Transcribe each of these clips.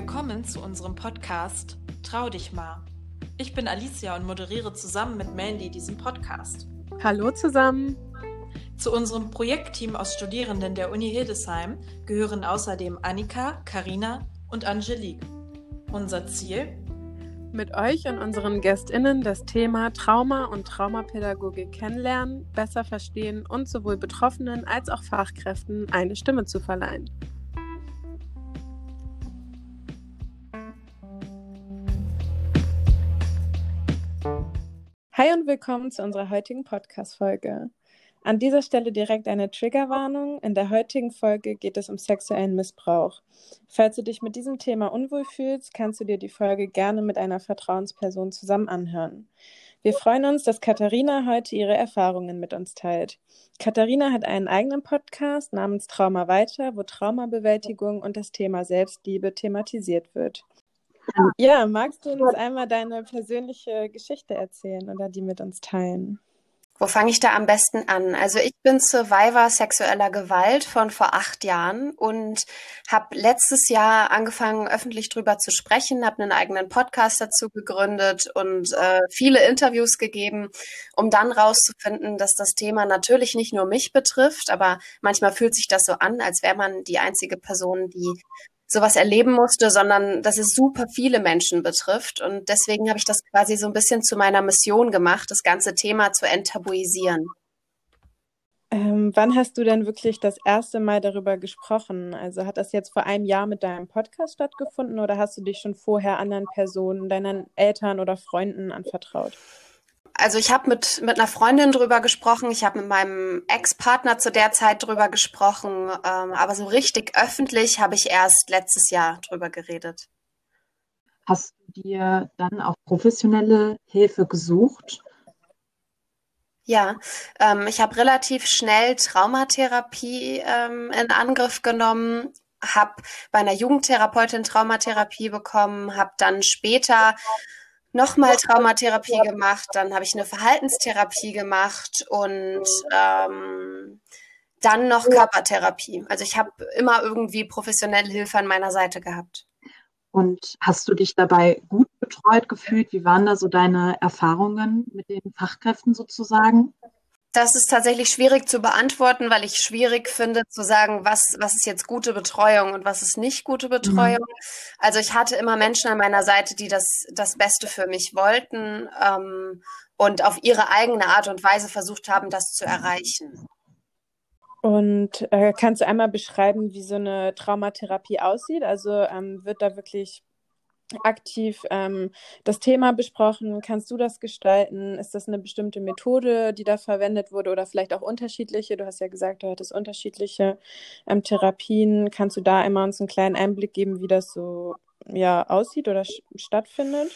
Willkommen zu unserem Podcast Trau dich mal. Ich bin Alicia und moderiere zusammen mit Mandy diesen Podcast. Hallo zusammen. Zu unserem Projektteam aus Studierenden der Uni Hildesheim gehören außerdem Annika, Karina und Angelique. Unser Ziel? Mit euch und unseren GästInnen das Thema Trauma und Traumapädagogik kennenlernen, besser verstehen und sowohl Betroffenen als auch Fachkräften eine Stimme zu verleihen. Hi und willkommen zu unserer heutigen Podcast-Folge. An dieser Stelle direkt eine Triggerwarnung. In der heutigen Folge geht es um sexuellen Missbrauch. Falls du dich mit diesem Thema unwohl fühlst, kannst du dir die Folge gerne mit einer Vertrauensperson zusammen anhören. Wir freuen uns, dass Katharina heute ihre Erfahrungen mit uns teilt. Katharina hat einen eigenen Podcast namens Trauma weiter, wo Traumabewältigung und das Thema Selbstliebe thematisiert wird. Ja, magst du uns einmal deine persönliche Geschichte erzählen oder die mit uns teilen? Wo fange ich da am besten an? Also ich bin Survivor sexueller Gewalt von vor acht Jahren und habe letztes Jahr angefangen, öffentlich drüber zu sprechen, habe einen eigenen Podcast dazu gegründet und äh, viele Interviews gegeben, um dann rauszufinden, dass das Thema natürlich nicht nur mich betrifft, aber manchmal fühlt sich das so an, als wäre man die einzige Person, die sowas erleben musste, sondern dass es super viele Menschen betrifft. Und deswegen habe ich das quasi so ein bisschen zu meiner Mission gemacht, das ganze Thema zu enttabuisieren. Ähm, wann hast du denn wirklich das erste Mal darüber gesprochen? Also hat das jetzt vor einem Jahr mit deinem Podcast stattgefunden oder hast du dich schon vorher anderen Personen, deinen Eltern oder Freunden anvertraut? Also ich habe mit, mit einer Freundin drüber gesprochen, ich habe mit meinem Ex-Partner zu der Zeit drüber gesprochen, ähm, aber so richtig öffentlich habe ich erst letztes Jahr drüber geredet. Hast du dir dann auch professionelle Hilfe gesucht? Ja, ähm, ich habe relativ schnell Traumatherapie ähm, in Angriff genommen, habe bei einer Jugendtherapeutin Traumatherapie bekommen, habe dann später nochmal Traumatherapie gemacht, dann habe ich eine Verhaltenstherapie gemacht und ähm, dann noch Körpertherapie. Also ich habe immer irgendwie professionelle Hilfe an meiner Seite gehabt. Und hast du dich dabei gut betreut gefühlt? Wie waren da so deine Erfahrungen mit den Fachkräften sozusagen? Das ist tatsächlich schwierig zu beantworten, weil ich schwierig finde zu sagen, was, was ist jetzt gute Betreuung und was ist nicht gute mhm. Betreuung. Mhm. Also ich hatte immer Menschen an meiner Seite, die das, das Beste für mich wollten ähm, und auf ihre eigene Art und Weise versucht haben, das zu erreichen. Und äh, kannst du einmal beschreiben, wie so eine Traumatherapie aussieht? Also ähm, wird da wirklich aktiv ähm, das Thema besprochen. Kannst du das gestalten? Ist das eine bestimmte Methode, die da verwendet wurde oder vielleicht auch unterschiedliche? Du hast ja gesagt, du hattest unterschiedliche ähm, Therapien. Kannst du da einmal uns einen kleinen Einblick geben, wie das so ja, aussieht oder stattfindet?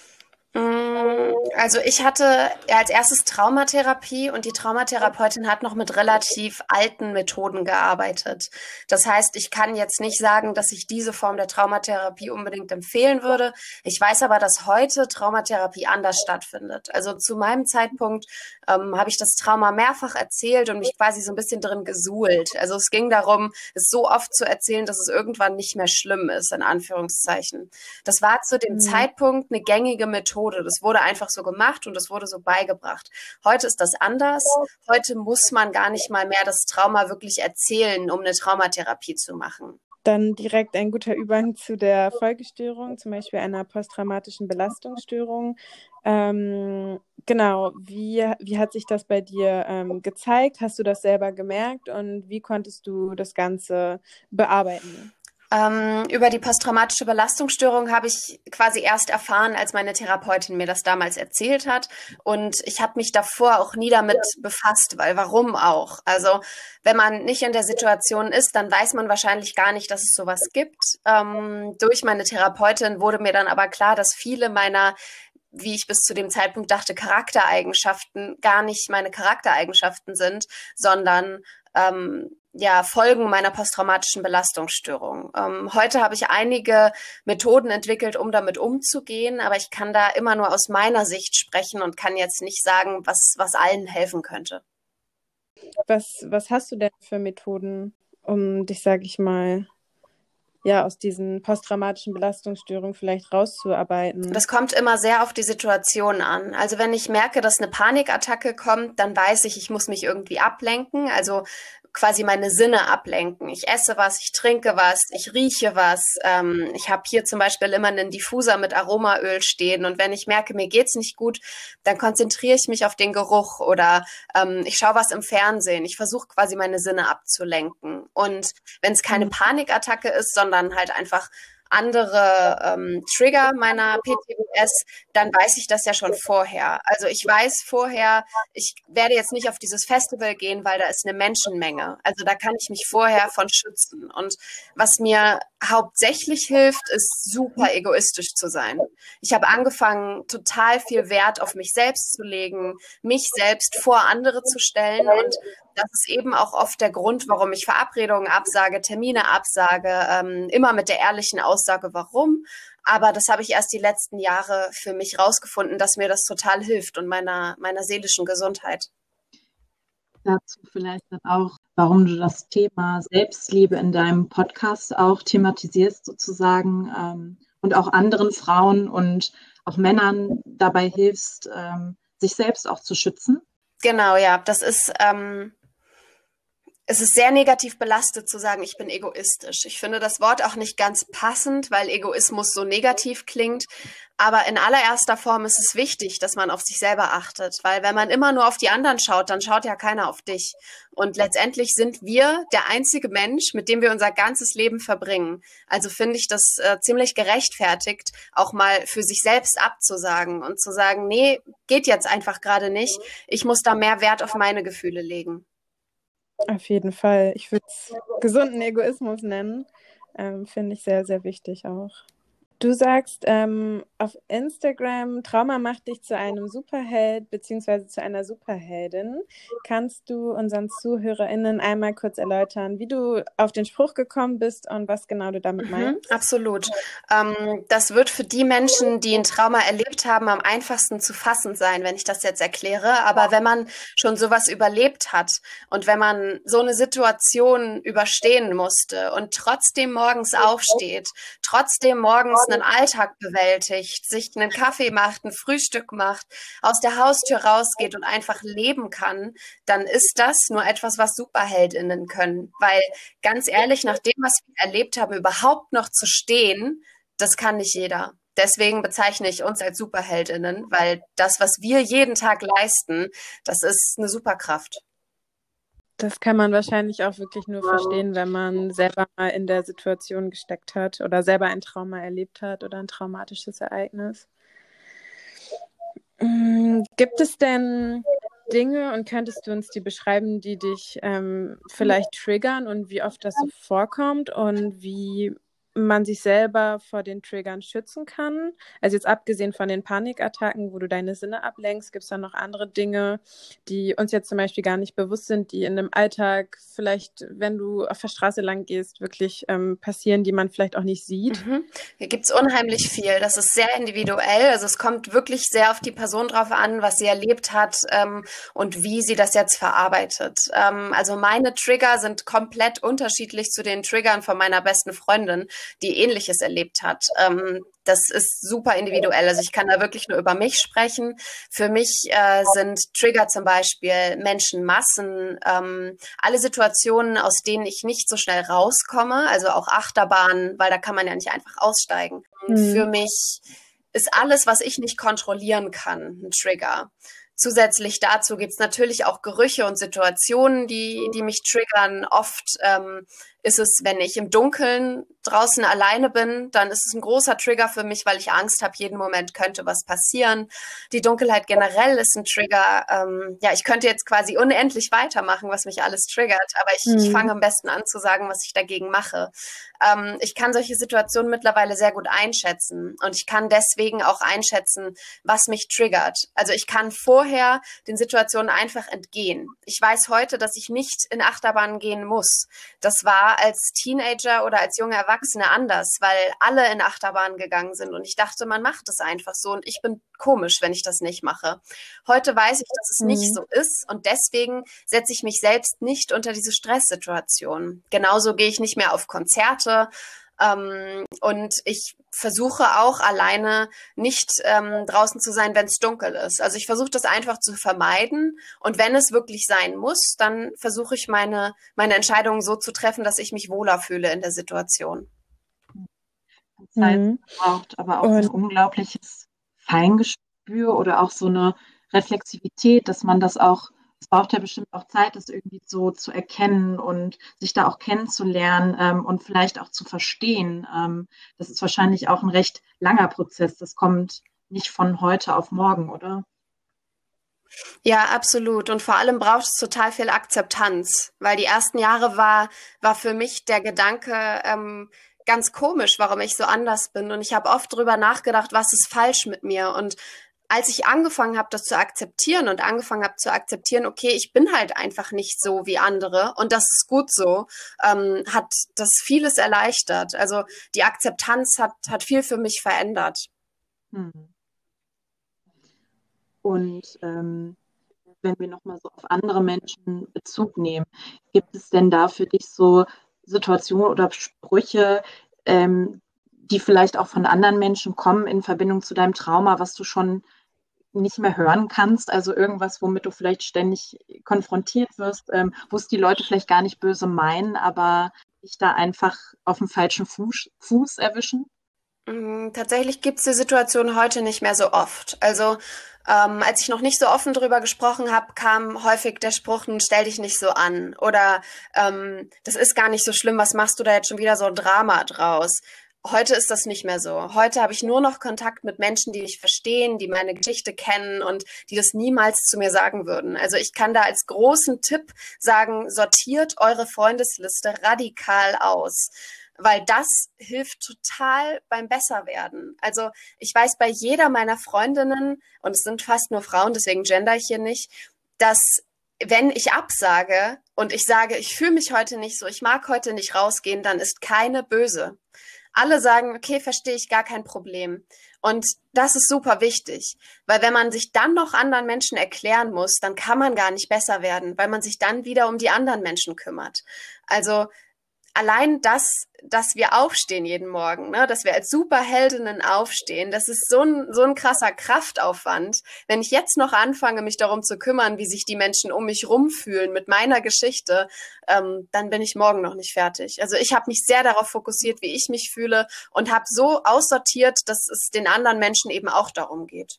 Mm, also ich hatte als erstes Traumatherapie und die Traumatherapeutin hat noch mit relativ alten Methoden gearbeitet. Das heißt, ich kann jetzt nicht sagen, dass ich diese Form der Traumatherapie unbedingt empfehlen würde. Ich weiß aber, dass heute Traumatherapie anders stattfindet. Also zu meinem Zeitpunkt ähm, habe ich das Trauma mehrfach erzählt und mich quasi so ein bisschen drin gesuhlt. Also es ging darum, es so oft zu erzählen, dass es irgendwann nicht mehr schlimm ist, in Anführungszeichen. Das war zu dem mhm. Zeitpunkt eine gängige Methode Methode. Das wurde einfach so gemacht und das wurde so beigebracht. Heute ist das anders. Heute muss man gar nicht mal mehr das Trauma wirklich erzählen, um eine Traumatherapie zu machen. Dann direkt ein guter Übergang zu der Folgestörung, zum Beispiel einer posttraumatischen Belastungsstörung. Ähm, genau, wie, wie hat sich das bei dir ähm, gezeigt? Hast du das selber gemerkt und wie konntest du das Ganze bearbeiten? Ähm, über die posttraumatische Belastungsstörung habe ich quasi erst erfahren, als meine Therapeutin mir das damals erzählt hat. Und ich habe mich davor auch nie damit befasst, weil warum auch? Also wenn man nicht in der Situation ist, dann weiß man wahrscheinlich gar nicht, dass es sowas gibt. Ähm, durch meine Therapeutin wurde mir dann aber klar, dass viele meiner wie ich bis zu dem Zeitpunkt dachte, Charaktereigenschaften gar nicht meine Charaktereigenschaften sind, sondern ähm, ja, Folgen meiner posttraumatischen Belastungsstörung. Ähm, heute habe ich einige Methoden entwickelt, um damit umzugehen, aber ich kann da immer nur aus meiner Sicht sprechen und kann jetzt nicht sagen, was, was allen helfen könnte. Was, was hast du denn für Methoden, um dich, sage ich mal, ja, aus diesen posttraumatischen Belastungsstörungen vielleicht rauszuarbeiten? Das kommt immer sehr auf die Situation an. Also wenn ich merke, dass eine Panikattacke kommt, dann weiß ich, ich muss mich irgendwie ablenken. Also quasi meine Sinne ablenken. Ich esse was, ich trinke was, ich rieche was. Ähm, ich habe hier zum Beispiel immer einen Diffuser mit Aromaöl stehen und wenn ich merke, mir geht's nicht gut, dann konzentriere ich mich auf den Geruch oder ähm, ich schaue was im Fernsehen. Ich versuche quasi meine Sinne abzulenken. Und wenn es keine mhm. Panikattacke ist, sondern halt einfach andere ähm, Trigger meiner PTBS, dann weiß ich das ja schon vorher. Also ich weiß vorher, ich werde jetzt nicht auf dieses Festival gehen, weil da ist eine Menschenmenge. Also da kann ich mich vorher von schützen. Und was mir hauptsächlich hilft, ist super egoistisch zu sein. Ich habe angefangen, total viel Wert auf mich selbst zu legen, mich selbst vor andere zu stellen und das ist eben auch oft der Grund, warum ich Verabredungen absage, Termine absage, ähm, immer mit der ehrlichen Aussage, warum. Aber das habe ich erst die letzten Jahre für mich rausgefunden, dass mir das total hilft und meiner, meiner seelischen Gesundheit. Dazu vielleicht dann auch, warum du das Thema Selbstliebe in deinem Podcast auch thematisierst sozusagen ähm, und auch anderen Frauen und auch Männern dabei hilfst, ähm, sich selbst auch zu schützen. Genau, ja, das ist ähm, es ist sehr negativ belastet zu sagen, ich bin egoistisch. Ich finde das Wort auch nicht ganz passend, weil Egoismus so negativ klingt. Aber in allererster Form ist es wichtig, dass man auf sich selber achtet, weil wenn man immer nur auf die anderen schaut, dann schaut ja keiner auf dich. Und letztendlich sind wir der einzige Mensch, mit dem wir unser ganzes Leben verbringen. Also finde ich das äh, ziemlich gerechtfertigt, auch mal für sich selbst abzusagen und zu sagen, nee, geht jetzt einfach gerade nicht. Ich muss da mehr Wert auf meine Gefühle legen. Auf jeden Fall. Ich würde es gesunden Egoismus nennen. Ähm, Finde ich sehr, sehr wichtig auch. Du sagst ähm, auf Instagram, Trauma macht dich zu einem Superheld bzw. zu einer Superheldin. Kannst du unseren ZuhörerInnen einmal kurz erläutern, wie du auf den Spruch gekommen bist und was genau du damit mhm, meinst? Mhm, absolut. Ähm, das wird für die Menschen, die ein Trauma erlebt haben, am einfachsten zu fassen sein, wenn ich das jetzt erkläre. Aber wenn man schon sowas überlebt hat und wenn man so eine Situation überstehen musste und trotzdem morgens aufsteht, trotzdem morgens einen Alltag bewältigt, sich einen Kaffee macht, ein Frühstück macht, aus der Haustür rausgeht und einfach leben kann, dann ist das nur etwas, was Superheldinnen können. Weil ganz ehrlich, nach dem, was wir erlebt haben, überhaupt noch zu stehen, das kann nicht jeder. Deswegen bezeichne ich uns als Superheldinnen, weil das, was wir jeden Tag leisten, das ist eine Superkraft. Das kann man wahrscheinlich auch wirklich nur verstehen, wenn man selber mal in der Situation gesteckt hat oder selber ein Trauma erlebt hat oder ein traumatisches Ereignis. Mm, gibt es denn Dinge und könntest du uns die beschreiben, die dich ähm, vielleicht triggern und wie oft das so vorkommt und wie man sich selber vor den Triggern schützen kann. Also jetzt abgesehen von den Panikattacken, wo du deine Sinne ablenkst, gibt es da noch andere Dinge, die uns jetzt zum Beispiel gar nicht bewusst sind, die in dem Alltag vielleicht, wenn du auf der Straße lang gehst, wirklich ähm, passieren, die man vielleicht auch nicht sieht. Mhm. Hier gibt es unheimlich viel. Das ist sehr individuell. Also es kommt wirklich sehr auf die Person drauf an, was sie erlebt hat ähm, und wie sie das jetzt verarbeitet. Ähm, also meine Trigger sind komplett unterschiedlich zu den Triggern von meiner besten Freundin die ähnliches erlebt hat. Ähm, das ist super individuell. Also ich kann da wirklich nur über mich sprechen. Für mich äh, sind Trigger zum Beispiel Menschenmassen, ähm, alle Situationen, aus denen ich nicht so schnell rauskomme, also auch Achterbahnen, weil da kann man ja nicht einfach aussteigen. Mhm. Für mich ist alles, was ich nicht kontrollieren kann, ein Trigger. Zusätzlich dazu gibt's natürlich auch Gerüche und Situationen, die, die mich triggern. Oft ähm, ist es, wenn ich im Dunkeln draußen alleine bin, dann ist es ein großer Trigger für mich, weil ich Angst habe, jeden Moment könnte was passieren. Die Dunkelheit generell ist ein Trigger. Ähm, ja, ich könnte jetzt quasi unendlich weitermachen, was mich alles triggert, aber ich, mhm. ich fange am besten an zu sagen, was ich dagegen mache. Ähm, ich kann solche Situationen mittlerweile sehr gut einschätzen und ich kann deswegen auch einschätzen, was mich triggert. Also ich kann vorher den Situationen einfach entgehen. Ich weiß heute, dass ich nicht in Achterbahnen gehen muss. Das war als Teenager oder als junge Erwachsene anders, weil alle in Achterbahn gegangen sind und ich dachte, man macht es einfach so und ich bin komisch, wenn ich das nicht mache. Heute weiß ich, dass es mhm. nicht so ist und deswegen setze ich mich selbst nicht unter diese Stresssituation. Genauso gehe ich nicht mehr auf Konzerte. Ähm, und ich versuche auch alleine nicht ähm, draußen zu sein, wenn es dunkel ist. Also ich versuche das einfach zu vermeiden. Und wenn es wirklich sein muss, dann versuche ich meine, meine Entscheidungen so zu treffen, dass ich mich wohler fühle in der Situation. Zeit mhm. braucht, aber auch und ein unglaubliches Feingespür oder auch so eine Reflexivität, dass man das auch, es braucht ja bestimmt auch Zeit, das irgendwie so zu erkennen und sich da auch kennenzulernen ähm, und vielleicht auch zu verstehen. Ähm, das ist wahrscheinlich auch ein recht langer Prozess. Das kommt nicht von heute auf morgen, oder? Ja, absolut. Und vor allem braucht es total viel Akzeptanz, weil die ersten Jahre war, war für mich der Gedanke, ähm, ganz komisch, warum ich so anders bin. Und ich habe oft drüber nachgedacht, was ist falsch mit mir. Und als ich angefangen habe, das zu akzeptieren und angefangen habe zu akzeptieren, okay, ich bin halt einfach nicht so wie andere und das ist gut so, ähm, hat das vieles erleichtert. Also die Akzeptanz hat, hat viel für mich verändert. Hm. Und ähm, wenn wir nochmal so auf andere Menschen Bezug nehmen, gibt es denn da für dich so Situationen oder Sprüche, ähm, die vielleicht auch von anderen Menschen kommen in Verbindung zu deinem Trauma, was du schon nicht mehr hören kannst, also irgendwas, womit du vielleicht ständig konfrontiert wirst, ähm, wo es die Leute vielleicht gar nicht böse meinen, aber dich da einfach auf dem falschen Fuß, Fuß erwischen? Mm, tatsächlich gibt es die Situation heute nicht mehr so oft. Also ähm, als ich noch nicht so offen drüber gesprochen habe, kam häufig der Spruch, stell dich nicht so an. Oder ähm, das ist gar nicht so schlimm, was machst du da jetzt schon wieder so ein Drama draus? Heute ist das nicht mehr so. Heute habe ich nur noch Kontakt mit Menschen, die mich verstehen, die meine Geschichte kennen und die das niemals zu mir sagen würden. Also ich kann da als großen Tipp sagen, sortiert eure Freundesliste radikal aus weil das hilft total beim Besserwerden. Also ich weiß bei jeder meiner Freundinnen, und es sind fast nur Frauen, deswegen gender ich hier nicht, dass wenn ich absage und ich sage, ich fühle mich heute nicht so, ich mag heute nicht rausgehen, dann ist keine böse. Alle sagen, okay, verstehe ich gar kein Problem. Und das ist super wichtig, weil wenn man sich dann noch anderen Menschen erklären muss, dann kann man gar nicht besser werden, weil man sich dann wieder um die anderen Menschen kümmert. Also allein das, dass wir aufstehen jeden Morgen, ne, dass wir als Superheldinnen aufstehen, das ist so ein, so ein krasser Kraftaufwand. Wenn ich jetzt noch anfange, mich darum zu kümmern, wie sich die Menschen um mich rumfühlen mit meiner Geschichte, ähm, dann bin ich morgen noch nicht fertig. Also ich habe mich sehr darauf fokussiert, wie ich mich fühle und habe so aussortiert, dass es den anderen Menschen eben auch darum geht.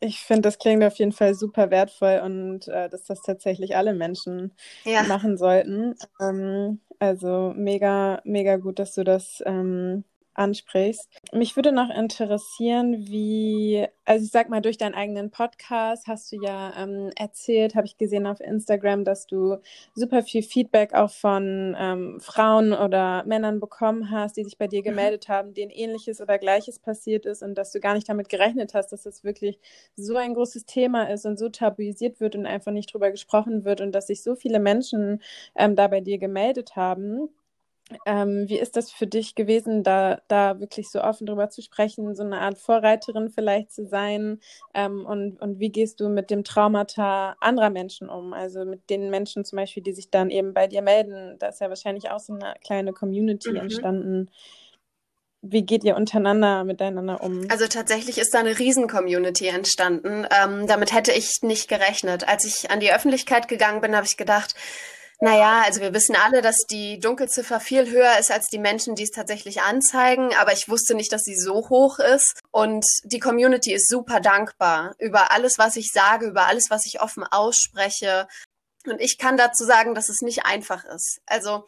Ich finde, das klingt auf jeden Fall super wertvoll und äh, dass das tatsächlich alle Menschen ja. machen sollten. Ähm, also mega, mega gut, dass du das ähm, ansprichst. Mich würde noch interessieren, wie, also ich sag mal, durch deinen eigenen Podcast hast du ja ähm, erzählt, habe ich gesehen auf Instagram, dass du super viel Feedback auch von ähm, Frauen oder Männern bekommen hast, die sich bei dir mhm. gemeldet haben, denen ähnliches oder gleiches passiert ist und dass du gar nicht damit gerechnet hast, dass das wirklich so ein großes Thema ist und so tabuisiert wird und einfach nicht drüber gesprochen wird und dass sich so viele Menschen ähm, da bei dir gemeldet haben. Ähm, wie ist das für dich gewesen, da, da wirklich so offen drüber zu sprechen, so eine Art Vorreiterin vielleicht zu sein? Ähm, und, und wie gehst du mit dem Traumata anderer Menschen um? Also mit den Menschen zum Beispiel, die sich dann eben bei dir melden. Da ist ja wahrscheinlich auch so eine kleine Community mhm. entstanden. Wie geht ihr untereinander miteinander um? Also tatsächlich ist da eine Riesen-Community entstanden. Ähm, damit hätte ich nicht gerechnet. Als ich an die Öffentlichkeit gegangen bin, habe ich gedacht, naja, also wir wissen alle, dass die Dunkelziffer viel höher ist als die Menschen, die es tatsächlich anzeigen, aber ich wusste nicht, dass sie so hoch ist. Und die Community ist super dankbar über alles, was ich sage, über alles, was ich offen ausspreche. Und ich kann dazu sagen, dass es nicht einfach ist. Also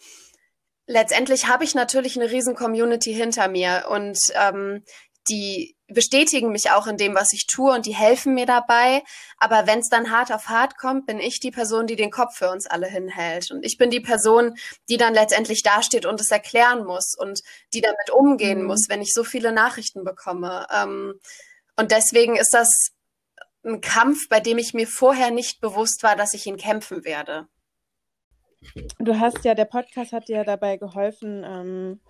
letztendlich habe ich natürlich eine riesen Community hinter mir und ähm, die bestätigen mich auch in dem, was ich tue und die helfen mir dabei. Aber wenn es dann hart auf hart kommt, bin ich die Person, die den Kopf für uns alle hinhält. Und ich bin die Person, die dann letztendlich dasteht und es erklären muss und die damit umgehen mhm. muss, wenn ich so viele Nachrichten bekomme. Ähm, und deswegen ist das ein Kampf, bei dem ich mir vorher nicht bewusst war, dass ich ihn kämpfen werde. Du hast ja, der Podcast hat dir ja dabei geholfen, ähm,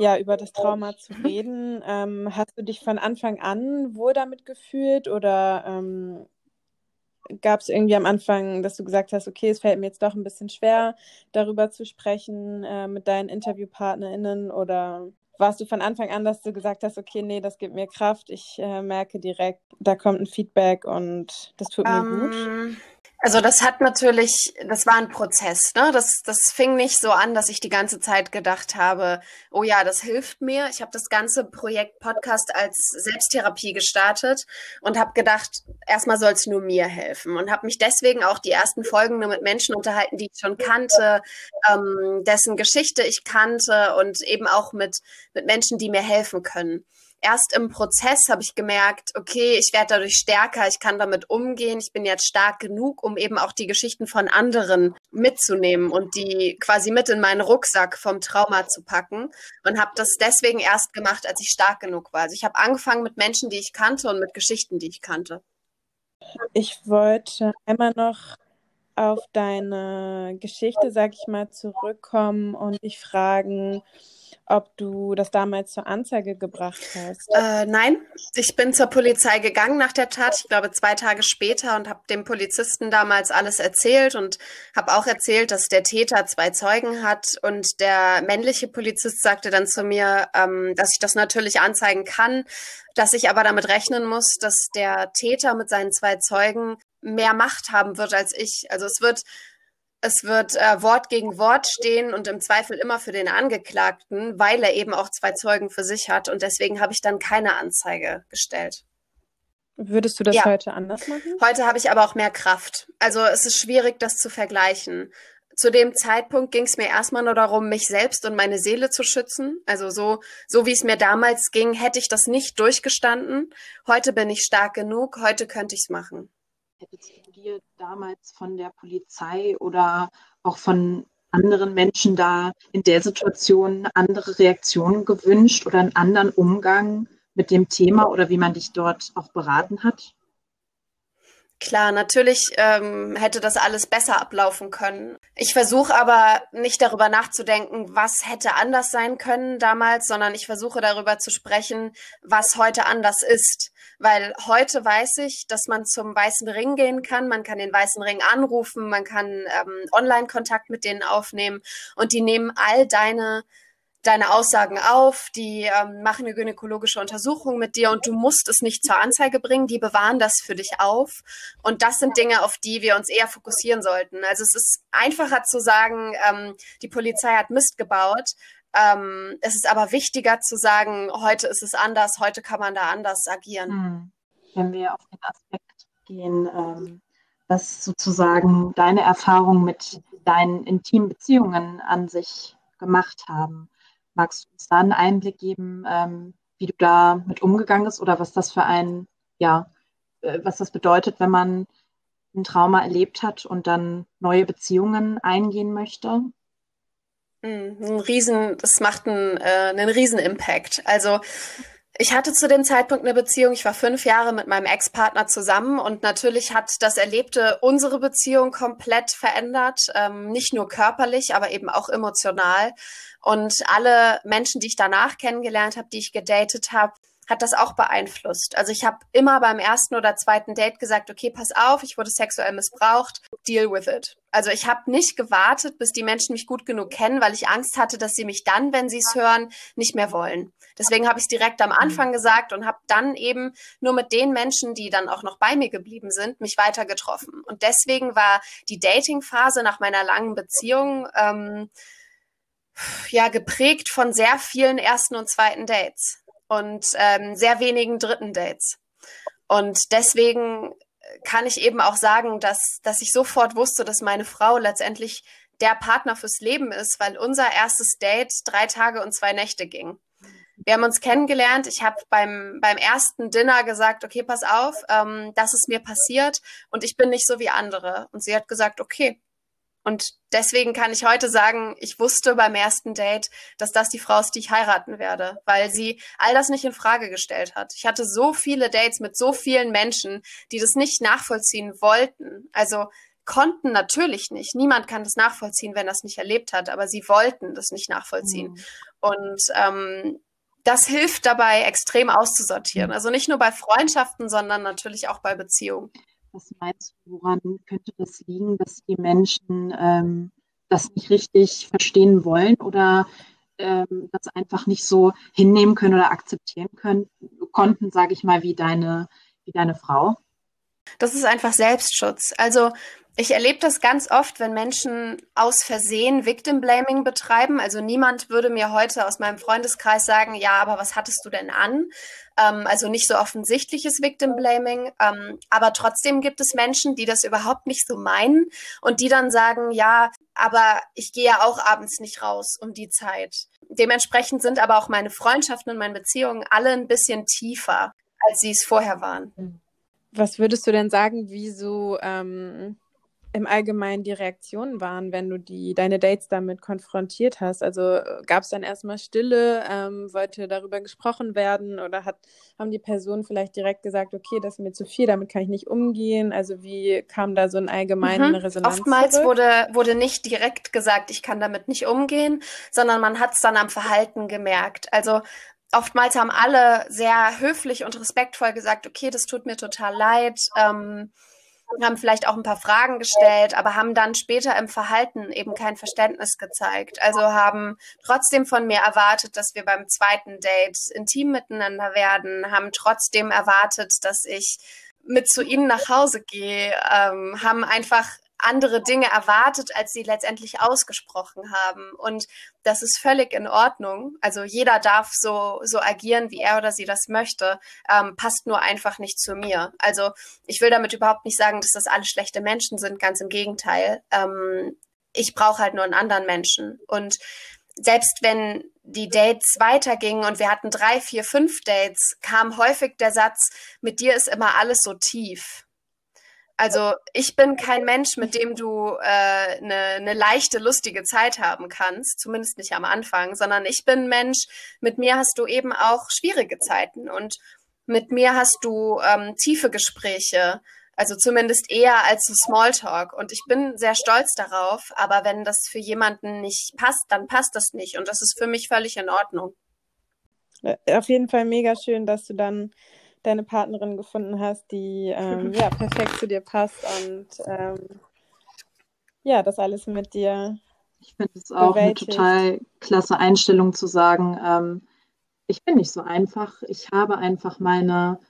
ja, über das Trauma zu reden. Ähm, hast du dich von Anfang an wohl damit gefühlt oder ähm, gab es irgendwie am Anfang, dass du gesagt hast, okay, es fällt mir jetzt doch ein bisschen schwer, darüber zu sprechen äh, mit deinen InterviewpartnerInnen oder warst du von Anfang an, dass du gesagt hast, okay, nee, das gibt mir Kraft, ich äh, merke direkt, da kommt ein Feedback und das tut mir um, gut? Also das hat natürlich, das war ein Prozess. Ne? Das, das fing nicht so an, dass ich die ganze Zeit gedacht habe, oh ja, das hilft mir. Ich habe das ganze Projekt Podcast als Selbsttherapie gestartet und habe gedacht, erstmal soll es nur mir helfen und habe mich deswegen auch die ersten Folgen nur mit Menschen unterhalten, die ich schon kannte, ähm, dessen Geschichte ich kannte und eben auch mit, mit Menschen, die mir helfen können erst im Prozess habe ich gemerkt, okay, ich werde dadurch stärker, ich kann damit umgehen, ich bin jetzt stark genug, um eben auch die Geschichten von anderen mitzunehmen und die quasi mit in meinen Rucksack vom Trauma zu packen und habe das deswegen erst gemacht, als ich stark genug war. Also ich habe angefangen mit Menschen, die ich kannte und mit Geschichten, die ich kannte. Ich wollte einmal noch auf deine Geschichte, sag ich mal, zurückkommen und dich fragen, ob du das damals zur Anzeige gebracht hast. Äh, nein, ich bin zur Polizei gegangen nach der Tat, ich glaube zwei Tage später und habe dem Polizisten damals alles erzählt und habe auch erzählt, dass der Täter zwei Zeugen hat. Und der männliche Polizist sagte dann zu mir, ähm, dass ich das natürlich anzeigen kann, dass ich aber damit rechnen muss, dass der Täter mit seinen zwei Zeugen mehr Macht haben wird als ich. Also es wird es wird äh, Wort gegen Wort stehen und im Zweifel immer für den Angeklagten, weil er eben auch zwei Zeugen für sich hat. Und deswegen habe ich dann keine Anzeige gestellt. Würdest du das ja. heute anders machen? Heute habe ich aber auch mehr Kraft. Also es ist schwierig, das zu vergleichen. Zu dem Zeitpunkt ging es mir erstmal nur darum, mich selbst und meine Seele zu schützen. Also so, so wie es mir damals ging, hätte ich das nicht durchgestanden. Heute bin ich stark genug, heute könnte ich es machen. Hättest du dir damals von der Polizei oder auch von anderen Menschen da in der Situation andere Reaktionen gewünscht oder einen anderen Umgang mit dem Thema oder wie man dich dort auch beraten hat? Klar, natürlich ähm, hätte das alles besser ablaufen können. Ich versuche aber nicht darüber nachzudenken, was hätte anders sein können damals, sondern ich versuche darüber zu sprechen, was heute anders ist. Weil heute weiß ich, dass man zum Weißen Ring gehen kann, man kann den Weißen Ring anrufen, man kann ähm, Online-Kontakt mit denen aufnehmen und die nehmen all deine deine Aussagen auf, die ähm, machen eine gynäkologische Untersuchung mit dir und du musst es nicht zur Anzeige bringen, die bewahren das für dich auf. Und das sind Dinge, auf die wir uns eher fokussieren sollten. Also es ist einfacher zu sagen, ähm, die Polizei hat Mist gebaut. Ähm, es ist aber wichtiger zu sagen, heute ist es anders, heute kann man da anders agieren. Hm. Wenn wir auf den Aspekt gehen, ähm, was sozusagen deine Erfahrungen mit deinen intimen Beziehungen an sich gemacht haben. Magst du uns da einen Einblick geben, ähm, wie du da mit umgegangen bist oder was das für ein, ja, äh, was das bedeutet, wenn man ein Trauma erlebt hat und dann neue Beziehungen eingehen möchte? Hm, ein Riesen, das macht einen, äh, einen riesen Impact. Also ich hatte zu dem Zeitpunkt eine Beziehung. Ich war fünf Jahre mit meinem Ex-Partner zusammen und natürlich hat das Erlebte unsere Beziehung komplett verändert. Ähm, nicht nur körperlich, aber eben auch emotional. Und alle Menschen, die ich danach kennengelernt habe, die ich gedatet habe, hat das auch beeinflusst. Also ich habe immer beim ersten oder zweiten Date gesagt, okay, pass auf, ich wurde sexuell missbraucht, deal with it. Also ich habe nicht gewartet, bis die Menschen mich gut genug kennen, weil ich Angst hatte, dass sie mich dann, wenn sie es hören, nicht mehr wollen. Deswegen habe ich es direkt am Anfang gesagt und habe dann eben nur mit den Menschen, die dann auch noch bei mir geblieben sind, mich weiter getroffen. Und deswegen war die Dating-Phase nach meiner langen Beziehung ähm, ja geprägt von sehr vielen ersten und zweiten Dates und ähm, sehr wenigen dritten Dates. Und deswegen kann ich eben auch sagen, dass, dass ich sofort wusste, dass meine Frau letztendlich der Partner fürs Leben ist, weil unser erstes Date drei Tage und zwei Nächte ging. Wir haben uns kennengelernt. Ich habe beim, beim ersten Dinner gesagt, okay, pass auf, ähm, das ist mir passiert und ich bin nicht so wie andere. Und sie hat gesagt, okay, und deswegen kann ich heute sagen, ich wusste beim ersten Date, dass das die Frau ist, die ich heiraten werde, weil sie all das nicht in Frage gestellt hat. Ich hatte so viele Dates mit so vielen Menschen, die das nicht nachvollziehen wollten. Also konnten natürlich nicht. Niemand kann das nachvollziehen, wenn er es nicht erlebt hat, aber sie wollten das nicht nachvollziehen. Mhm. Und ähm, das hilft dabei, extrem auszusortieren. Also nicht nur bei Freundschaften, sondern natürlich auch bei Beziehungen. Was meinst du, woran könnte das liegen, dass die Menschen ähm, das nicht richtig verstehen wollen oder ähm, das einfach nicht so hinnehmen können oder akzeptieren können, konnten, sage ich mal, wie deine, wie deine Frau? Das ist einfach Selbstschutz. Also ich erlebe das ganz oft, wenn Menschen aus Versehen Victim Blaming betreiben. Also niemand würde mir heute aus meinem Freundeskreis sagen, ja, aber was hattest du denn an? Ähm, also nicht so offensichtliches Victim Blaming. Ähm, aber trotzdem gibt es Menschen, die das überhaupt nicht so meinen und die dann sagen, ja, aber ich gehe ja auch abends nicht raus um die Zeit. Dementsprechend sind aber auch meine Freundschaften und meine Beziehungen alle ein bisschen tiefer, als sie es vorher waren. Was würdest du denn sagen, wieso ähm, im Allgemeinen die Reaktionen waren, wenn du die, deine Dates damit konfrontiert hast? Also gab es dann erstmal Stille, ähm, wollte darüber gesprochen werden oder hat, haben die Personen vielleicht direkt gesagt, okay, das ist mir zu viel, damit kann ich nicht umgehen? Also wie kam da so ein allgemeine mhm. Resonanz? Oftmals zurück? wurde, wurde nicht direkt gesagt, ich kann damit nicht umgehen, sondern man hat es dann am Verhalten gemerkt. Also oftmals haben alle sehr höflich und respektvoll gesagt, okay, das tut mir total leid. Ähm, haben vielleicht auch ein paar Fragen gestellt, aber haben dann später im Verhalten eben kein Verständnis gezeigt. Also haben trotzdem von mir erwartet, dass wir beim zweiten Date intim miteinander werden, haben trotzdem erwartet, dass ich mit zu ihnen nach Hause gehe, ähm, haben einfach andere Dinge erwartet, als sie letztendlich ausgesprochen haben. Und das ist völlig in Ordnung. Also jeder darf so, so agieren, wie er oder sie das möchte, ähm, passt nur einfach nicht zu mir. Also ich will damit überhaupt nicht sagen, dass das alle schlechte Menschen sind, ganz im Gegenteil. Ähm, ich brauche halt nur einen anderen Menschen. Und selbst wenn die Dates weitergingen und wir hatten drei, vier, fünf Dates, kam häufig der Satz, mit dir ist immer alles so tief. Also ich bin kein Mensch, mit dem du eine äh, ne, ne leichte, lustige Zeit haben kannst, zumindest nicht am Anfang, sondern ich bin Mensch, mit mir hast du eben auch schwierige Zeiten und mit mir hast du ähm, tiefe Gespräche, also zumindest eher als so Smalltalk. Und ich bin sehr stolz darauf, aber wenn das für jemanden nicht passt, dann passt das nicht und das ist für mich völlig in Ordnung. Auf jeden Fall mega schön, dass du dann deine Partnerin gefunden hast, die ähm, ja, perfekt zu dir passt und ähm, ja, das alles mit dir. Ich finde es auch bewältigt. eine total klasse Einstellung zu sagen, ähm, ich bin nicht so einfach. Ich habe einfach meine,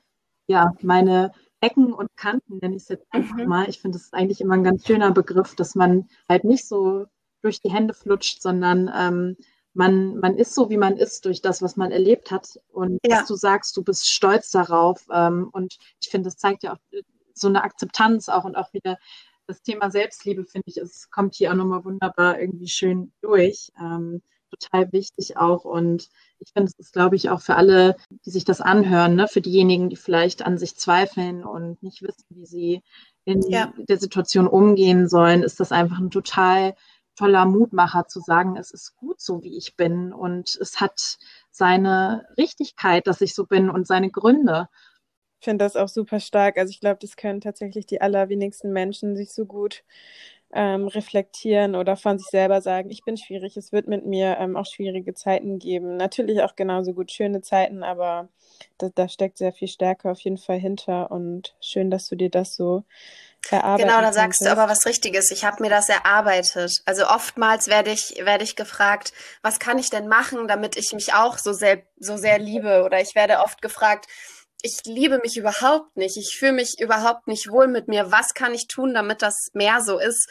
ja, meine Ecken und Kanten, nenne ich es jetzt einfach mhm. mal. Ich finde es eigentlich immer ein ganz schöner Begriff, dass man halt nicht so durch die Hände flutscht, sondern ähm, man, man ist so, wie man ist, durch das, was man erlebt hat. Und ja. was du sagst, du bist stolz darauf. Ähm, und ich finde, das zeigt ja auch äh, so eine Akzeptanz auch und auch wieder das Thema Selbstliebe, finde ich, es kommt hier auch nochmal wunderbar irgendwie schön durch. Ähm, total wichtig auch. Und ich finde, es ist, glaube ich, auch für alle, die sich das anhören, ne, für diejenigen, die vielleicht an sich zweifeln und nicht wissen, wie sie in ja. der Situation umgehen sollen, ist das einfach ein total toller Mutmacher zu sagen, es ist gut so, wie ich bin und es hat seine Richtigkeit, dass ich so bin und seine Gründe. Ich finde das auch super stark. Also ich glaube, das können tatsächlich die allerwenigsten Menschen sich so gut ähm, reflektieren oder von sich selber sagen, ich bin schwierig, es wird mit mir ähm, auch schwierige Zeiten geben. Natürlich auch genauso gut schöne Zeiten, aber da, da steckt sehr viel Stärke auf jeden Fall hinter und schön, dass du dir das so erarbeiten Genau, da sagst du aber was Richtiges. Ich habe mir das erarbeitet. Also oftmals werde ich, werde ich gefragt, was kann ich denn machen, damit ich mich auch so sehr, so sehr liebe? Oder ich werde oft gefragt, ich liebe mich überhaupt nicht. Ich fühle mich überhaupt nicht wohl mit mir. Was kann ich tun, damit das mehr so ist?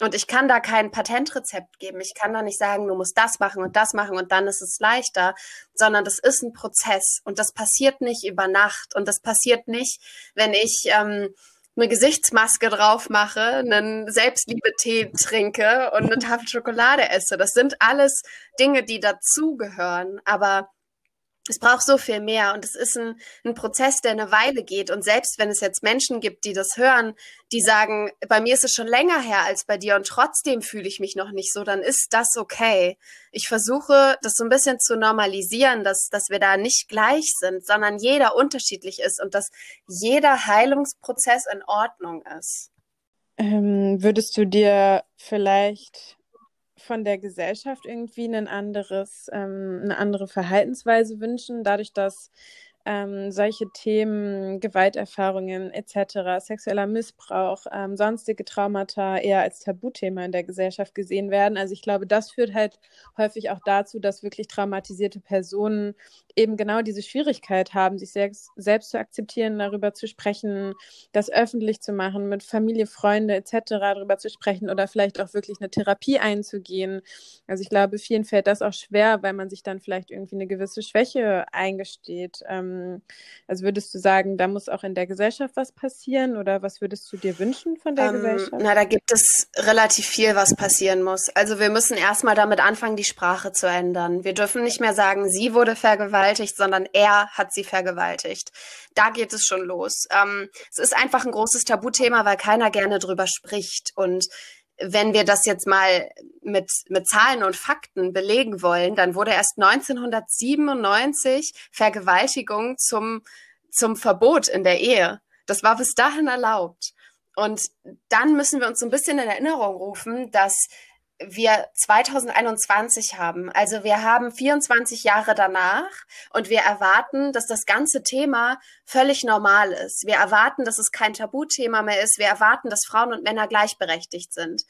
Und ich kann da kein Patentrezept geben. Ich kann da nicht sagen, du musst das machen und das machen und dann ist es leichter, sondern das ist ein Prozess und das passiert nicht über Nacht und das passiert nicht, wenn ich ähm, eine Gesichtsmaske drauf mache, einen Selbstliebe-Tee trinke und eine Tafel Schokolade esse. Das sind alles Dinge, die dazugehören. Aber es braucht so viel mehr und es ist ein, ein, Prozess, der eine Weile geht. Und selbst wenn es jetzt Menschen gibt, die das hören, die sagen, bei mir ist es schon länger her als bei dir und trotzdem fühle ich mich noch nicht so, dann ist das okay. Ich versuche, das so ein bisschen zu normalisieren, dass, dass wir da nicht gleich sind, sondern jeder unterschiedlich ist und dass jeder Heilungsprozess in Ordnung ist. Ähm, würdest du dir vielleicht von der Gesellschaft irgendwie ein anderes, ähm, eine andere Verhaltensweise wünschen, dadurch, dass ähm, solche Themen, Gewalterfahrungen etc., sexueller Missbrauch, ähm, sonstige Traumata eher als Tabuthema in der Gesellschaft gesehen werden. Also ich glaube, das führt halt häufig auch dazu, dass wirklich traumatisierte Personen eben genau diese Schwierigkeit haben, sich selbst, selbst zu akzeptieren, darüber zu sprechen, das öffentlich zu machen, mit Familie, Freunde etc. darüber zu sprechen oder vielleicht auch wirklich eine Therapie einzugehen. Also ich glaube, vielen fällt das auch schwer, weil man sich dann vielleicht irgendwie eine gewisse Schwäche eingesteht. Ähm, also würdest du sagen, da muss auch in der Gesellschaft was passieren oder was würdest du dir wünschen von der ähm, Gesellschaft? Na, da gibt es relativ viel, was passieren muss. Also wir müssen erstmal damit anfangen, die Sprache zu ändern. Wir dürfen nicht mehr sagen, sie wurde vergewaltigt, sondern er hat sie vergewaltigt. Da geht es schon los. Ähm, es ist einfach ein großes Tabuthema, weil keiner gerne drüber spricht und wenn wir das jetzt mal mit, mit Zahlen und Fakten belegen wollen, dann wurde erst 1997 Vergewaltigung zum, zum Verbot in der Ehe. Das war bis dahin erlaubt. Und dann müssen wir uns so ein bisschen in Erinnerung rufen, dass wir 2021 haben. Also wir haben 24 Jahre danach und wir erwarten, dass das ganze Thema völlig normal ist. Wir erwarten, dass es kein Tabuthema mehr ist. Wir erwarten, dass Frauen und Männer gleichberechtigt sind.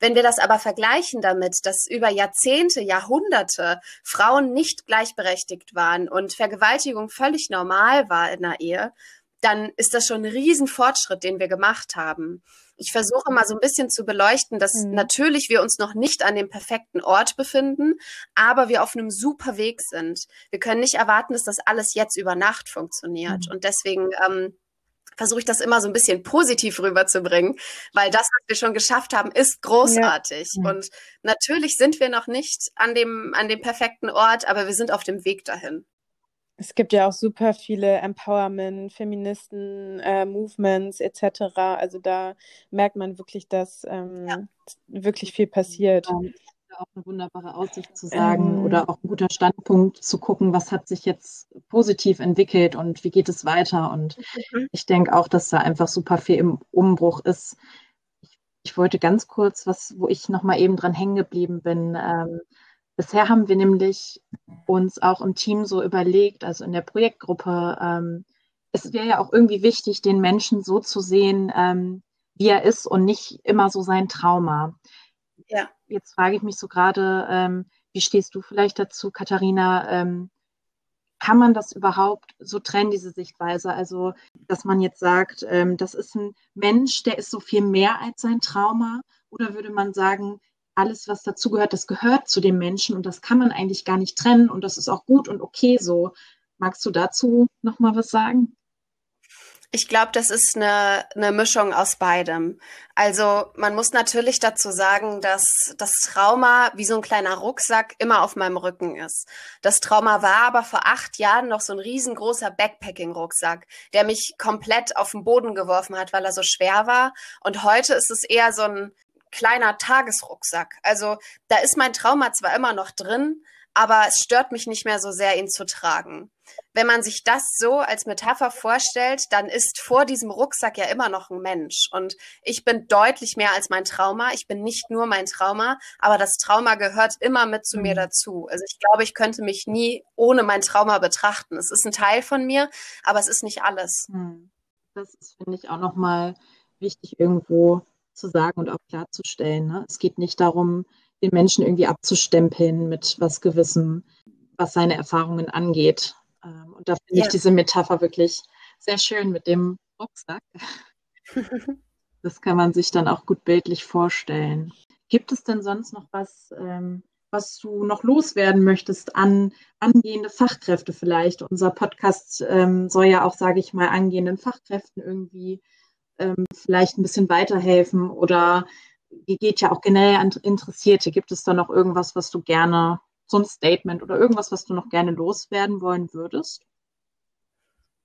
Wenn wir das aber vergleichen damit, dass über Jahrzehnte, Jahrhunderte Frauen nicht gleichberechtigt waren und Vergewaltigung völlig normal war in der Ehe, dann ist das schon ein Riesenfortschritt, den wir gemacht haben ich versuche mal so ein bisschen zu beleuchten, dass mhm. natürlich wir uns noch nicht an dem perfekten Ort befinden, aber wir auf einem super Weg sind. Wir können nicht erwarten, dass das alles jetzt über Nacht funktioniert. Mhm. Und deswegen ähm, versuche ich das immer so ein bisschen positiv rüberzubringen, weil das, was wir schon geschafft haben, ist großartig. Ja. Und natürlich sind wir noch nicht an dem, an dem perfekten Ort, aber wir sind auf dem Weg dahin. Es gibt ja auch super viele Empowerment, Feministen, äh, Movements etc. Also da merkt man wirklich, dass ähm, ja. wirklich viel passiert. Ja, auch eine wunderbare Aussicht zu sagen ähm, oder auch ein guter Standpunkt zu gucken, was hat sich jetzt positiv entwickelt und wie geht es weiter. Und mhm. ich denke auch, dass da einfach super viel im Umbruch ist. Ich, ich wollte ganz kurz, was, wo ich nochmal eben dran hängen geblieben bin, ähm, Bisher haben wir nämlich uns auch im Team so überlegt, also in der Projektgruppe, ähm, es wäre ja auch irgendwie wichtig, den Menschen so zu sehen, ähm, wie er ist und nicht immer so sein Trauma. Ja. Jetzt frage ich mich so gerade, ähm, wie stehst du vielleicht dazu, Katharina? Ähm, kann man das überhaupt so trennen, diese Sichtweise? Also, dass man jetzt sagt, ähm, das ist ein Mensch, der ist so viel mehr als sein Trauma? Oder würde man sagen, alles, was dazugehört, das gehört zu dem Menschen und das kann man eigentlich gar nicht trennen und das ist auch gut und okay so. Magst du dazu noch mal was sagen? Ich glaube, das ist eine, eine Mischung aus beidem. Also man muss natürlich dazu sagen, dass das Trauma wie so ein kleiner Rucksack immer auf meinem Rücken ist. Das Trauma war aber vor acht Jahren noch so ein riesengroßer Backpacking-Rucksack, der mich komplett auf den Boden geworfen hat, weil er so schwer war. Und heute ist es eher so ein kleiner Tagesrucksack. Also da ist mein Trauma zwar immer noch drin, aber es stört mich nicht mehr so sehr, ihn zu tragen. Wenn man sich das so als Metapher vorstellt, dann ist vor diesem Rucksack ja immer noch ein Mensch. Und ich bin deutlich mehr als mein Trauma. Ich bin nicht nur mein Trauma, aber das Trauma gehört immer mit zu mhm. mir dazu. Also ich glaube, ich könnte mich nie ohne mein Trauma betrachten. Es ist ein Teil von mir, aber es ist nicht alles. Mhm. Das ist, finde ich, auch nochmal wichtig irgendwo zu sagen und auch klarzustellen. Ne? Es geht nicht darum, den Menschen irgendwie abzustempeln mit was Gewissem, was seine Erfahrungen angeht. Ähm, und da finde ja. ich diese Metapher wirklich sehr schön mit dem Rucksack. das kann man sich dann auch gut bildlich vorstellen. Gibt es denn sonst noch was, ähm, was du noch loswerden möchtest an angehende Fachkräfte vielleicht? Unser Podcast ähm, soll ja auch, sage ich mal, angehenden Fachkräften irgendwie ähm, vielleicht ein bisschen weiterhelfen oder geht ja auch generell an Interessierte. Gibt es da noch irgendwas, was du gerne, so ein Statement oder irgendwas, was du noch gerne loswerden wollen würdest?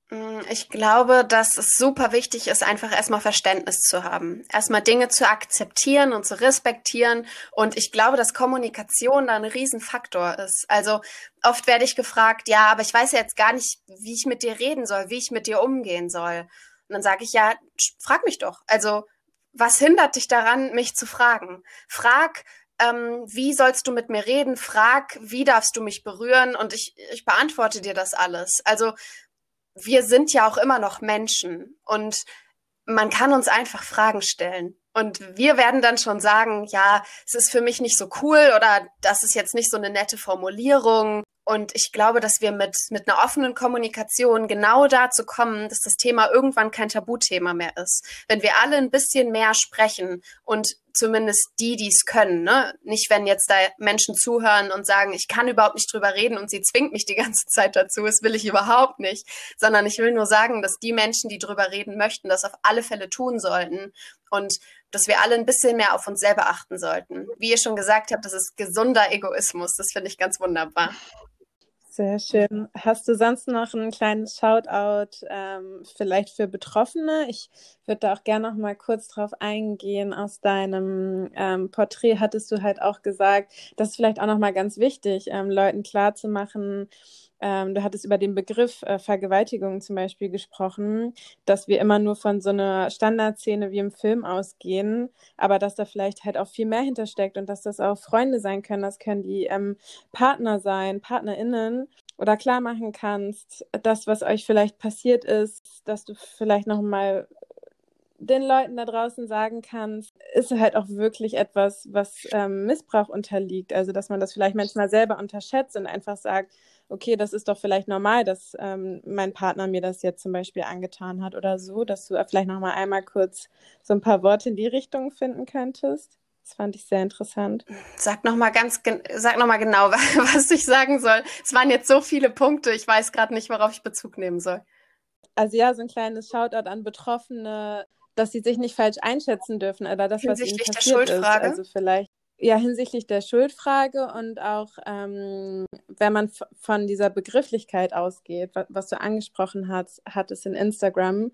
Mm, ich glaube, dass es super wichtig ist, einfach erstmal Verständnis zu haben. Erstmal Dinge zu akzeptieren und zu respektieren. Und ich glaube, dass Kommunikation da ein Riesenfaktor ist. Also oft werde ich gefragt, ja, aber ich weiß ja jetzt gar nicht, wie ich mit dir reden soll, wie ich mit dir umgehen soll. Und dann sage ich, ja, frag mich doch. Also, was hindert dich daran, mich zu fragen? Frag, ähm, wie sollst du mit mir reden? Frag, wie darfst du mich berühren? Und ich, ich beantworte dir das alles. Also, wir sind ja auch immer noch Menschen und man kann uns einfach Fragen stellen. Und wir werden dann schon sagen, ja, es ist für mich nicht so cool oder das ist jetzt nicht so eine nette Formulierung und ich glaube, dass wir mit, mit einer offenen Kommunikation genau dazu kommen, dass das Thema irgendwann kein Tabuthema mehr ist. Wenn wir alle ein bisschen mehr sprechen und zumindest die, die es können, ne? Nicht, wenn jetzt da Menschen zuhören und sagen, ich kann überhaupt nicht drüber reden und sie zwingt mich die ganze Zeit dazu, das will ich überhaupt nicht, sondern ich will nur sagen, dass die Menschen, die drüber reden möchten, das auf alle Fälle tun sollten und dass wir alle ein bisschen mehr auf uns selber achten sollten. Wie ihr schon gesagt habt, das ist gesunder Egoismus. Das finde ich ganz wunderbar. Sehr schön. Hast du sonst noch ein kleines Shoutout ähm, vielleicht für Betroffene? Ich würde da auch gerne noch mal kurz drauf eingehen. Aus deinem ähm, Porträt hattest du halt auch gesagt, das ist vielleicht auch noch mal ganz wichtig, ähm, Leuten klarzumachen, ähm, du hattest über den Begriff äh, Vergewaltigung zum Beispiel gesprochen, dass wir immer nur von so einer Standardszene wie im Film ausgehen, aber dass da vielleicht halt auch viel mehr hintersteckt und dass das auch Freunde sein können, das können die ähm, Partner sein, PartnerInnen oder klar machen kannst, das, was euch vielleicht passiert ist, dass du vielleicht nochmal den Leuten da draußen sagen kannst, ist halt auch wirklich etwas, was ähm, Missbrauch unterliegt. Also, dass man das vielleicht manchmal selber unterschätzt und einfach sagt, okay, das ist doch vielleicht normal, dass ähm, mein Partner mir das jetzt zum Beispiel angetan hat oder so, dass du vielleicht noch mal einmal kurz so ein paar Worte in die Richtung finden könntest. Das fand ich sehr interessant. Sag noch mal ganz, sag noch mal genau, was ich sagen soll. Es waren jetzt so viele Punkte, ich weiß gerade nicht, worauf ich Bezug nehmen soll. Also ja, so ein kleines Shoutout an Betroffene, dass sie sich nicht falsch einschätzen dürfen oder das, was ihnen passiert ist. Also vielleicht ja, hinsichtlich der Schuldfrage und auch, ähm, wenn man von dieser Begrifflichkeit ausgeht, was, du angesprochen hast, hattest in Instagram,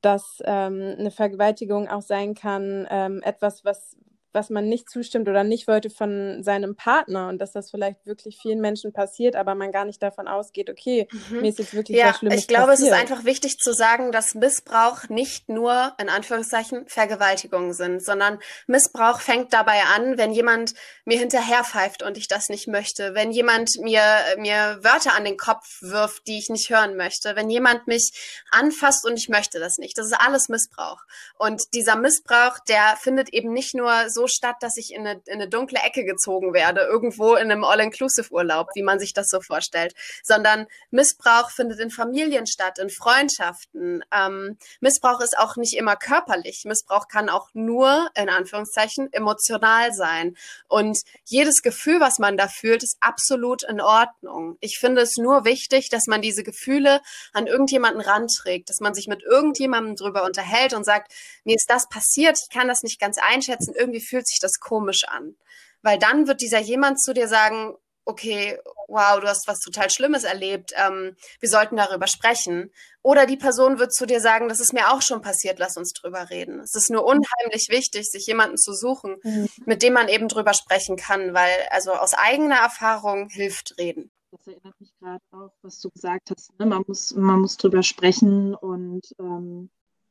dass ähm, eine Vergewaltigung auch sein kann, ähm, etwas, was, was man nicht zustimmt oder nicht wollte von seinem Partner und dass das vielleicht wirklich vielen Menschen passiert, aber man gar nicht davon ausgeht, okay, mhm. mir ist jetzt wirklich ja, was Schlimmes ich glaube, passiert. es ist einfach wichtig zu sagen, dass Missbrauch nicht nur in Anführungszeichen Vergewaltigungen sind, sondern Missbrauch fängt dabei an, wenn jemand mir hinterherpfeift und ich das nicht möchte, wenn jemand mir mir Wörter an den Kopf wirft, die ich nicht hören möchte, wenn jemand mich anfasst und ich möchte das nicht. Das ist alles Missbrauch. Und dieser Missbrauch, der findet eben nicht nur so so statt, dass ich in eine, in eine dunkle Ecke gezogen werde, irgendwo in einem All-Inclusive-Urlaub, wie man sich das so vorstellt, sondern Missbrauch findet in Familien statt, in Freundschaften. Ähm, Missbrauch ist auch nicht immer körperlich. Missbrauch kann auch nur, in Anführungszeichen, emotional sein. Und jedes Gefühl, was man da fühlt, ist absolut in Ordnung. Ich finde es nur wichtig, dass man diese Gefühle an irgendjemanden ranträgt, dass man sich mit irgendjemandem drüber unterhält und sagt, mir ist das passiert, ich kann das nicht ganz einschätzen, irgendwie fühlt sich das komisch an. Weil dann wird dieser jemand zu dir sagen, okay, wow, du hast was total Schlimmes erlebt, ähm, wir sollten darüber sprechen. Oder die Person wird zu dir sagen, das ist mir auch schon passiert, lass uns drüber reden. Es ist nur unheimlich wichtig, sich jemanden zu suchen, mhm. mit dem man eben drüber sprechen kann, weil also aus eigener Erfahrung hilft reden. Das erinnert mich gerade auch, was du gesagt hast. Ne? Man, muss, man muss drüber sprechen und ähm,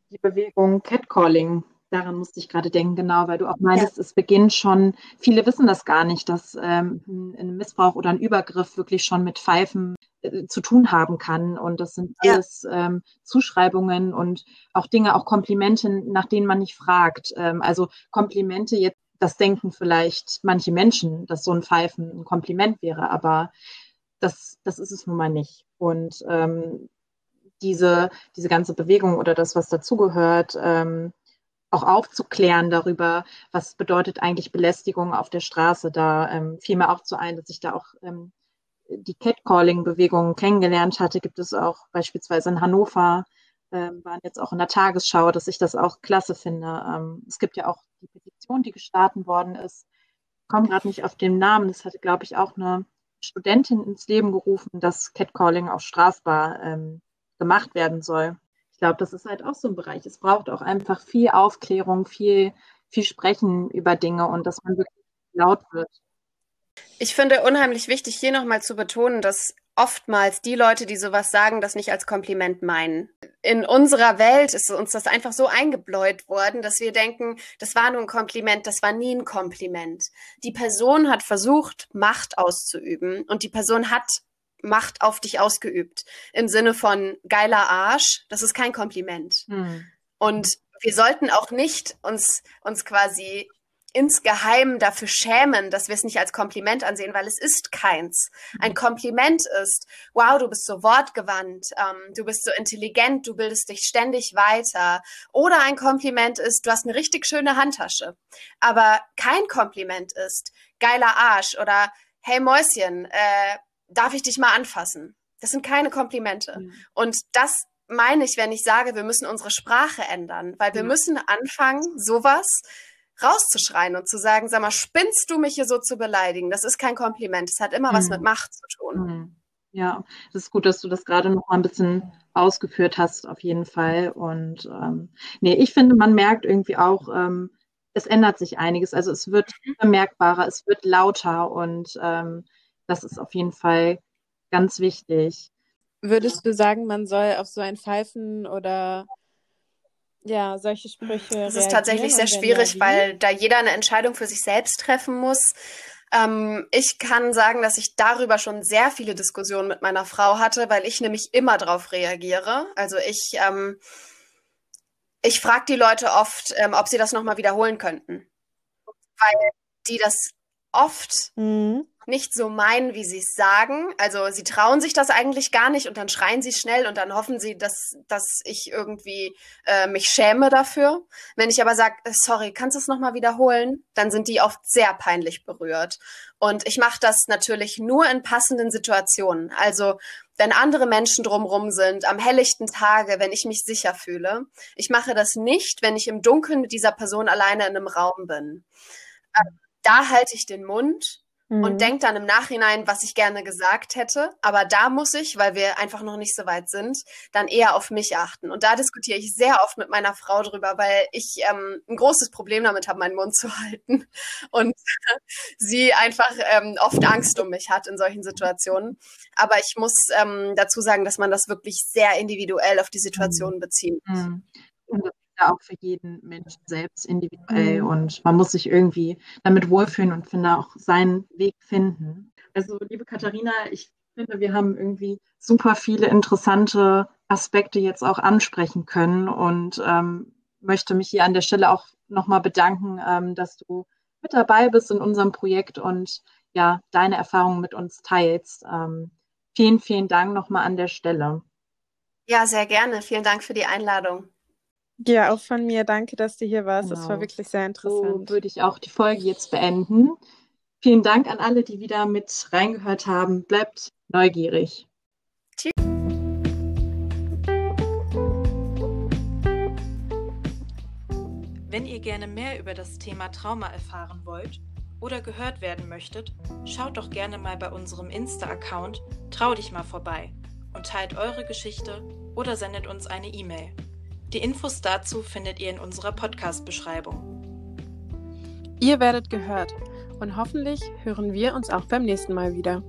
die Bewegung Catcalling Daran musste ich gerade denken, genau, weil du auch meintest, ja. es beginnt schon, viele wissen das gar nicht, dass ähm, ein Missbrauch oder ein Übergriff wirklich schon mit Pfeifen äh, zu tun haben kann. Und das sind alles ja. ähm, Zuschreibungen und auch Dinge, auch Komplimente, nach denen man nicht fragt. Ähm, also Komplimente jetzt, das denken vielleicht manche Menschen, dass so ein Pfeifen ein Kompliment wäre, aber das, das ist es nun mal nicht. Und ähm, diese, diese ganze Bewegung oder das, was dazugehört, ähm, auch aufzuklären darüber, was bedeutet eigentlich Belästigung auf der Straße. Da ähm, fiel mir auch zu ein, dass ich da auch ähm, die Catcalling-Bewegung kennengelernt hatte. Gibt es auch beispielsweise in Hannover, ähm, waren jetzt auch in der Tagesschau, dass ich das auch klasse finde. Ähm, es gibt ja auch die Petition, die gestartet worden ist. Ich komme gerade nicht auf den Namen. Das hatte, glaube ich, auch eine Studentin ins Leben gerufen, dass Catcalling auch strafbar ähm, gemacht werden soll glaube, das ist halt auch so ein Bereich. Es braucht auch einfach viel Aufklärung, viel, viel Sprechen über Dinge und dass man wirklich laut wird. Ich finde unheimlich wichtig, hier nochmal zu betonen, dass oftmals die Leute, die sowas sagen, das nicht als Kompliment meinen. In unserer Welt ist uns das einfach so eingebläut worden, dass wir denken, das war nur ein Kompliment, das war nie ein Kompliment. Die Person hat versucht, Macht auszuüben und die Person hat Macht auf dich ausgeübt. Im Sinne von geiler Arsch, das ist kein Kompliment. Hm. Und wir sollten auch nicht uns, uns quasi insgeheim dafür schämen, dass wir es nicht als Kompliment ansehen, weil es ist keins. Ein Kompliment ist, wow, du bist so wortgewandt, ähm, du bist so intelligent, du bildest dich ständig weiter. Oder ein Kompliment ist, du hast eine richtig schöne Handtasche. Aber kein Kompliment ist, geiler Arsch oder hey Mäuschen, äh, darf ich dich mal anfassen? Das sind keine Komplimente. Mhm. Und das meine ich, wenn ich sage, wir müssen unsere Sprache ändern, weil wir mhm. müssen anfangen, sowas rauszuschreien und zu sagen, sag mal, spinnst du mich hier so zu beleidigen? Das ist kein Kompliment. Es hat immer mhm. was mit Macht zu tun. Mhm. Ja, es ist gut, dass du das gerade noch mal ein bisschen ausgeführt hast, auf jeden Fall. Und ähm, nee, ich finde, man merkt irgendwie auch, ähm, es ändert sich einiges. Also es wird mhm. bemerkbarer, es wird lauter und ähm, das ist auf jeden Fall ganz wichtig. Würdest du sagen, man soll auf so ein Pfeifen oder ja, solche Sprüche. Das ist tatsächlich sehr schwierig, weil da jeder eine Entscheidung für sich selbst treffen muss. Ähm, ich kann sagen, dass ich darüber schon sehr viele Diskussionen mit meiner Frau hatte, weil ich nämlich immer darauf reagiere. Also ich, ähm, ich frage die Leute oft, ähm, ob sie das nochmal wiederholen könnten. Weil die das oft mhm nicht so meinen, wie sie es sagen. Also sie trauen sich das eigentlich gar nicht und dann schreien sie schnell und dann hoffen sie, dass, dass ich irgendwie äh, mich schäme dafür. Wenn ich aber sage, äh, sorry, kannst du es nochmal wiederholen, dann sind die oft sehr peinlich berührt. Und ich mache das natürlich nur in passenden Situationen. Also wenn andere Menschen drumrum sind, am helllichten Tage, wenn ich mich sicher fühle. Ich mache das nicht, wenn ich im Dunkeln mit dieser Person alleine in einem Raum bin. Äh, da halte ich den Mund mhm. und denke dann im Nachhinein, was ich gerne gesagt hätte. Aber da muss ich, weil wir einfach noch nicht so weit sind, dann eher auf mich achten. Und da diskutiere ich sehr oft mit meiner Frau drüber, weil ich ähm, ein großes Problem damit habe, meinen Mund zu halten. Und sie einfach ähm, oft Angst um mich hat in solchen Situationen. Aber ich muss ähm, dazu sagen, dass man das wirklich sehr individuell auf die Situation mhm. beziehen muss. Mhm. Ja auch für jeden Menschen selbst individuell mhm. und man muss sich irgendwie damit wohlfühlen und finde auch seinen Weg finden. Also, liebe Katharina, ich finde, wir haben irgendwie super viele interessante Aspekte jetzt auch ansprechen können und ähm, möchte mich hier an der Stelle auch nochmal bedanken, ähm, dass du mit dabei bist in unserem Projekt und ja, deine Erfahrungen mit uns teilst. Ähm, vielen, vielen Dank nochmal an der Stelle. Ja, sehr gerne. Vielen Dank für die Einladung. Ja, auch von mir. Danke, dass du hier warst. Genau. Das war wirklich sehr interessant. So würde ich auch die Folge jetzt beenden. Vielen Dank an alle, die wieder mit reingehört haben. Bleibt neugierig. Tschüss. Wenn ihr gerne mehr über das Thema Trauma erfahren wollt oder gehört werden möchtet, schaut doch gerne mal bei unserem Insta-Account Trau dich mal vorbei und teilt eure Geschichte oder sendet uns eine E-Mail. Die Infos dazu findet ihr in unserer Podcast-Beschreibung. Ihr werdet gehört und hoffentlich hören wir uns auch beim nächsten Mal wieder.